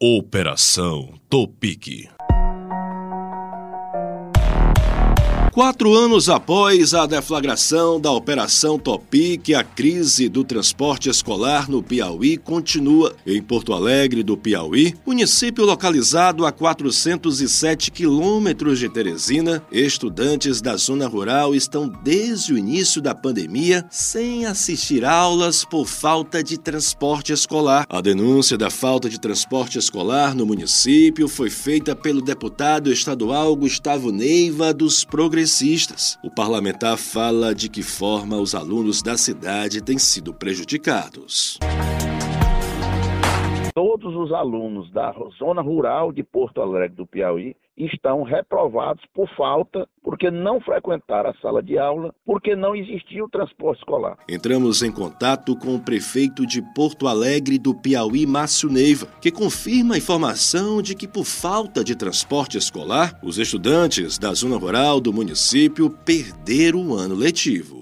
Operação Topic. Quatro anos após a deflagração da Operação Topic, a crise do transporte escolar no Piauí continua. Em Porto Alegre do Piauí, município localizado a 407 quilômetros de Teresina, estudantes da zona rural estão desde o início da pandemia sem assistir aulas por falta de transporte escolar. A denúncia da falta de transporte escolar no município foi feita pelo deputado estadual Gustavo Neiva dos Progressistas progressistas. O parlamentar fala de que forma os alunos da cidade têm sido prejudicados. Todos os alunos da zona rural de Porto Alegre do Piauí estão reprovados por falta, porque não frequentaram a sala de aula, porque não existia o transporte escolar. Entramos em contato com o prefeito de Porto Alegre do Piauí, Márcio Neiva, que confirma a informação de que, por falta de transporte escolar, os estudantes da zona rural do município perderam o ano letivo.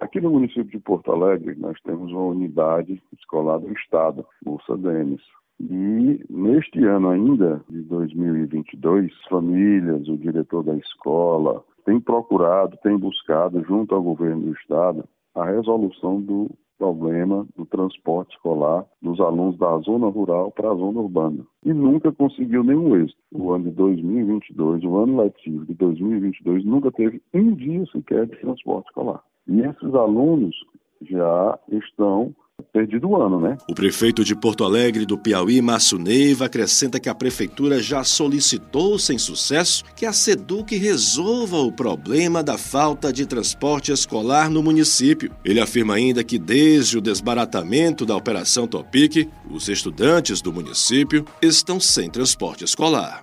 Aqui no município de Porto Alegre, nós temos uma unidade escolar do Estado, Bolsa Denis. E neste ano ainda, de 2022, famílias, o diretor da escola, tem procurado, tem buscado, junto ao governo do Estado, a resolução do problema do transporte escolar dos alunos da zona rural para a zona urbana. E nunca conseguiu nenhum êxito. O ano de 2022, o ano letivo de 2022, nunca teve um dia sequer de transporte escolar. E esses alunos já estão perdido o ano, né? O prefeito de Porto Alegre do Piauí, Márcio Neiva, acrescenta que a prefeitura já solicitou sem sucesso que a SEDUC resolva o problema da falta de transporte escolar no município. Ele afirma ainda que desde o desbaratamento da Operação Topic, os estudantes do município estão sem transporte escolar.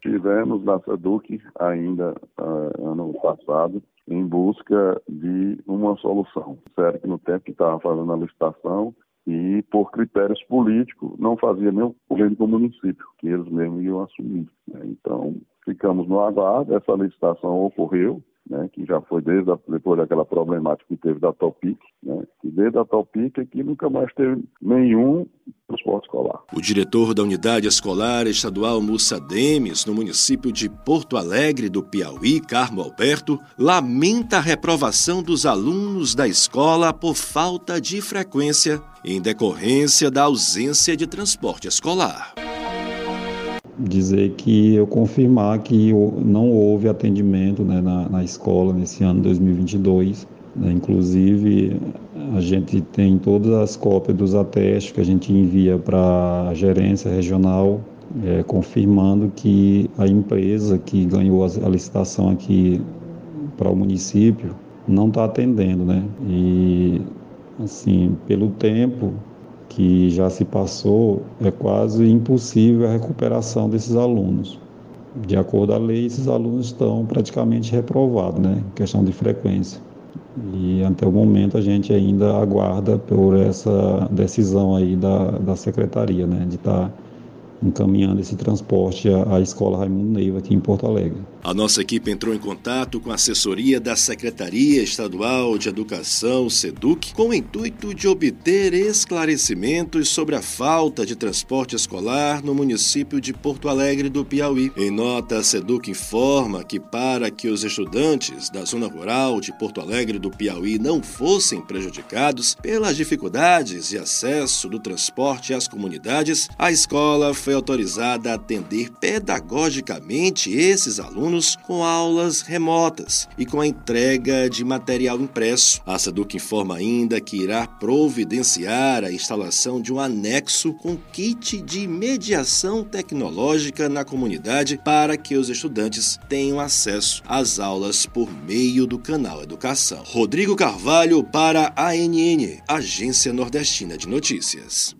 Tivemos na SEDUC ainda uh, ano passado em busca de uma solução. Sério que no tempo que estava fazendo a licitação e por critérios políticos não fazia nem o governo do município, que eles mesmos iam assumir. Né? Então ficamos no aguardo, essa licitação ocorreu, né, que já foi desde a, depois daquela problemática que teve da Topic, né, que desde a Topic aqui nunca mais teve nenhum transporte escolar. O diretor da Unidade Escolar Estadual Mussa Demes, no município de Porto Alegre do Piauí, Carmo Alberto, lamenta a reprovação dos alunos da escola por falta de frequência em decorrência da ausência de transporte escolar dizer que eu confirmar que não houve atendimento né, na, na, escola nesse ano 2022. Né, inclusive, a gente tem todas as cópias dos atestes que a gente envia para a gerência regional, é, confirmando que a empresa que ganhou a licitação aqui para o município não está atendendo, né? E assim, pelo tempo que já se passou, é quase impossível a recuperação desses alunos. De acordo a lei, esses alunos estão praticamente reprovados, né? Questão de frequência. E até o momento a gente ainda aguarda por essa decisão aí da, da secretaria, né? De estar tá encaminhando esse transporte à, à Escola Raimundo Neiva aqui em Porto Alegre. A nossa equipe entrou em contato com a assessoria da Secretaria Estadual de Educação, SEDUC, com o intuito de obter esclarecimentos sobre a falta de transporte escolar no município de Porto Alegre do Piauí. Em nota, a SEDUC informa que para que os estudantes da zona rural de Porto Alegre do Piauí não fossem prejudicados pelas dificuldades de acesso do transporte às comunidades, a escola foi autorizada a atender pedagogicamente esses alunos alunos com aulas remotas e com a entrega de material impresso. A SEDUC informa ainda que irá providenciar a instalação de um anexo com kit de mediação tecnológica na comunidade para que os estudantes tenham acesso às aulas por meio do canal Educação. Rodrigo Carvalho para a ANN, Agência Nordestina de Notícias.